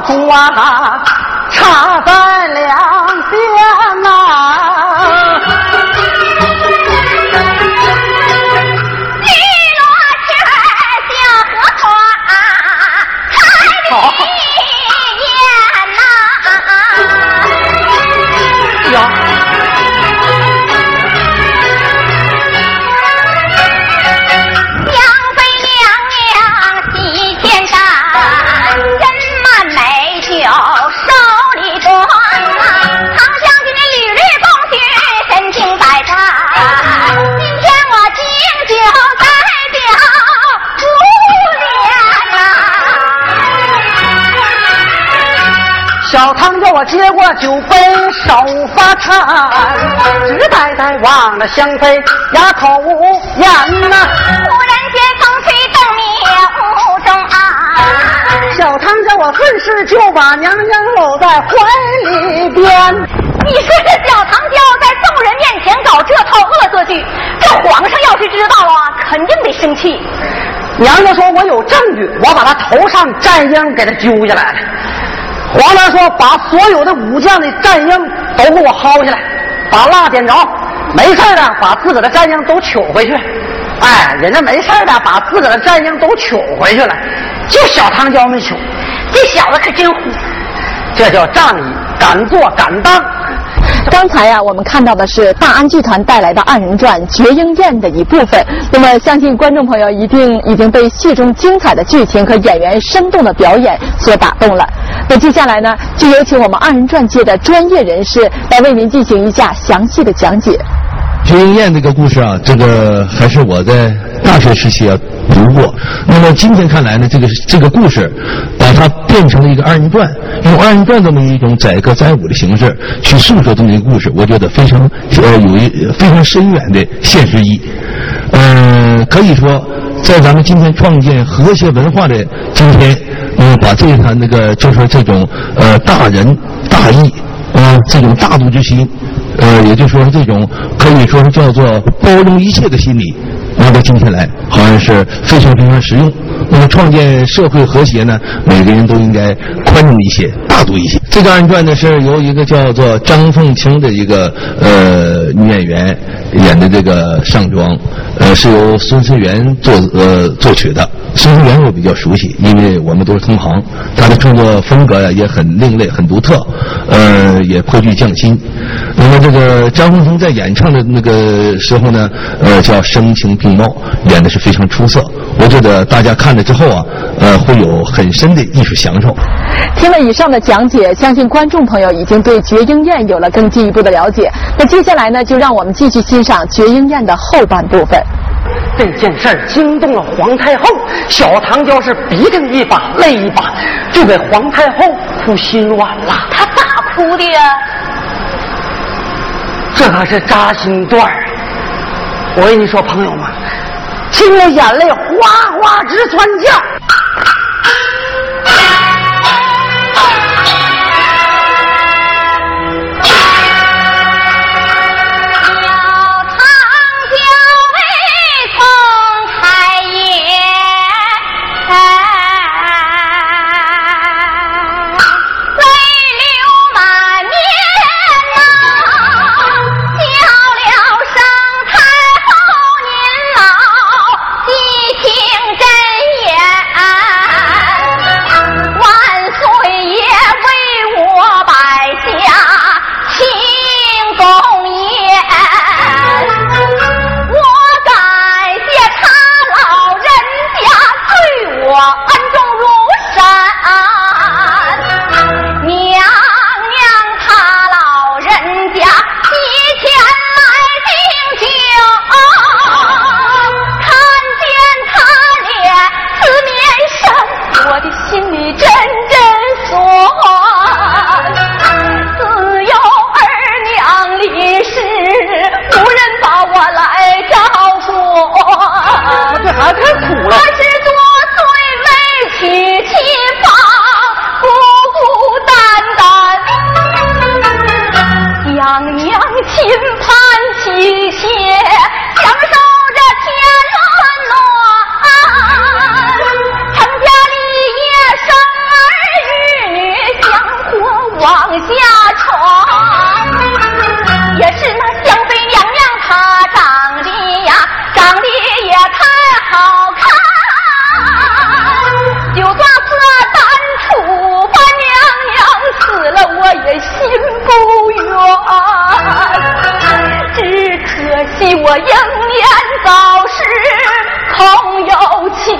到中小唐叫我接过酒杯，手发颤，直呆呆望着香妃，哑口无言呐、忽然间风吹灯灭屋中啊。小唐叫我顺势就把娘娘搂在怀里边。你说这小唐娇在众人面前搞这套恶作剧，这皇上要是知道了，肯定得生气。娘娘说：“我有证据，我把他头上战缨给他揪下来了。”黄兰说：“把所有的武将的战鹰都给我薅下来，把蜡点着，没事的把自个的战鹰都取回去。哎，人家没事的把自个的战鹰都取回去了，就小唐娇没取，这小子可真虎！这叫仗义，敢做敢当。”刚才呀、我们看到的是大安剧团带来的二人转《绝鹰宴》的一部分。那么，相信观众朋友一定已经被戏中精彩的剧情和演员生动的表演所打动了。那接下来呢，就有请我们二人转界的专业人士来为您进行一下详细的讲解。绝鹰宴这个故事啊，这个还是我在大学时期啊读过。那么今天看来呢，这个这个故事，它变成了一个二人转，用二人转这么一种载歌载舞的形式去诉说这么一个故事，我觉得非常呃有一非常深远的现实意义。嗯、可以说，在咱们今天创建和谐文化的今天，嗯、把这一场那个就是这种呃大仁大义啊、这种大度之心。呃，也就是说这种可以说是叫做包容一切的心理，拿到今天来，好像是非常非常实用。那么创建社会和谐呢，每个人都应该宽容一些，大度一些。这个二人转呢，是由一个叫做张凤清的一个呃女演员演的这个上妆，呃，是由孙思源作呃作曲的。孙思源我比较熟悉，因为我们都是同行，他的创作风格呀也很另类、很独特，呃，也颇具匠心。那么这个张凤清在演唱的那个时候呢，呃，叫声情并茂，演的是非常出色。我觉得大家看了之后啊，呃，会有很深的艺术享受。听了以上的讲解，相信观众朋友已经对《绝鹰宴》有了更进一步的了解。那接下来呢，就让我们继续欣赏《绝鹰宴》的后半部分。这件事儿惊动了皇太后，小唐娇是鼻涕一把泪一把，就给皇太后哭心软了。他咋哭的呀？这可是扎心段儿啊！我跟你说，朋友们，听了眼泪哗哗直窜叫。心里真真酸。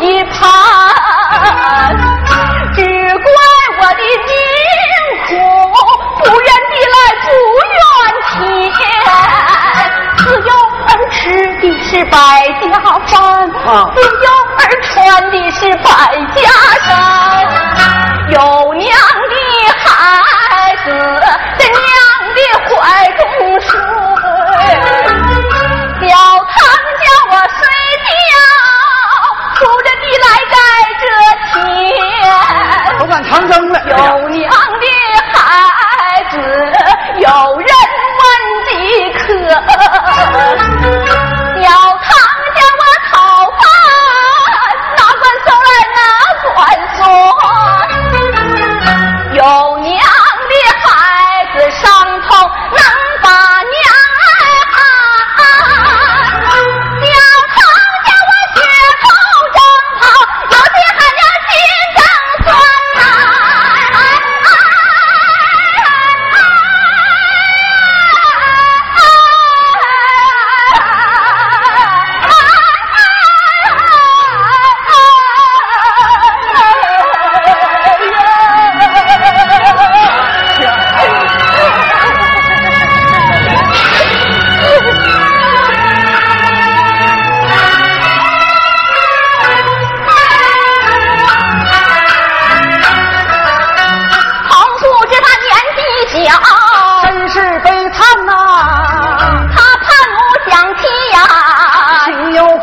一盼只怪我的命苦不愿地来不愿天。自幼儿吃的是百家饭自幼儿穿的是百家衫有娘长征了。有娘。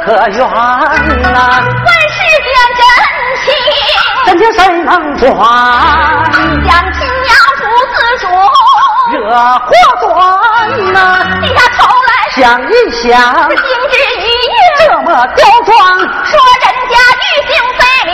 可冤呐！问世间真情，真情谁能转？养亲娘不自主惹祸端呐！低下头来想一想，今日一言这么刁钻，说人家欲行非礼。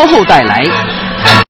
稍后带来。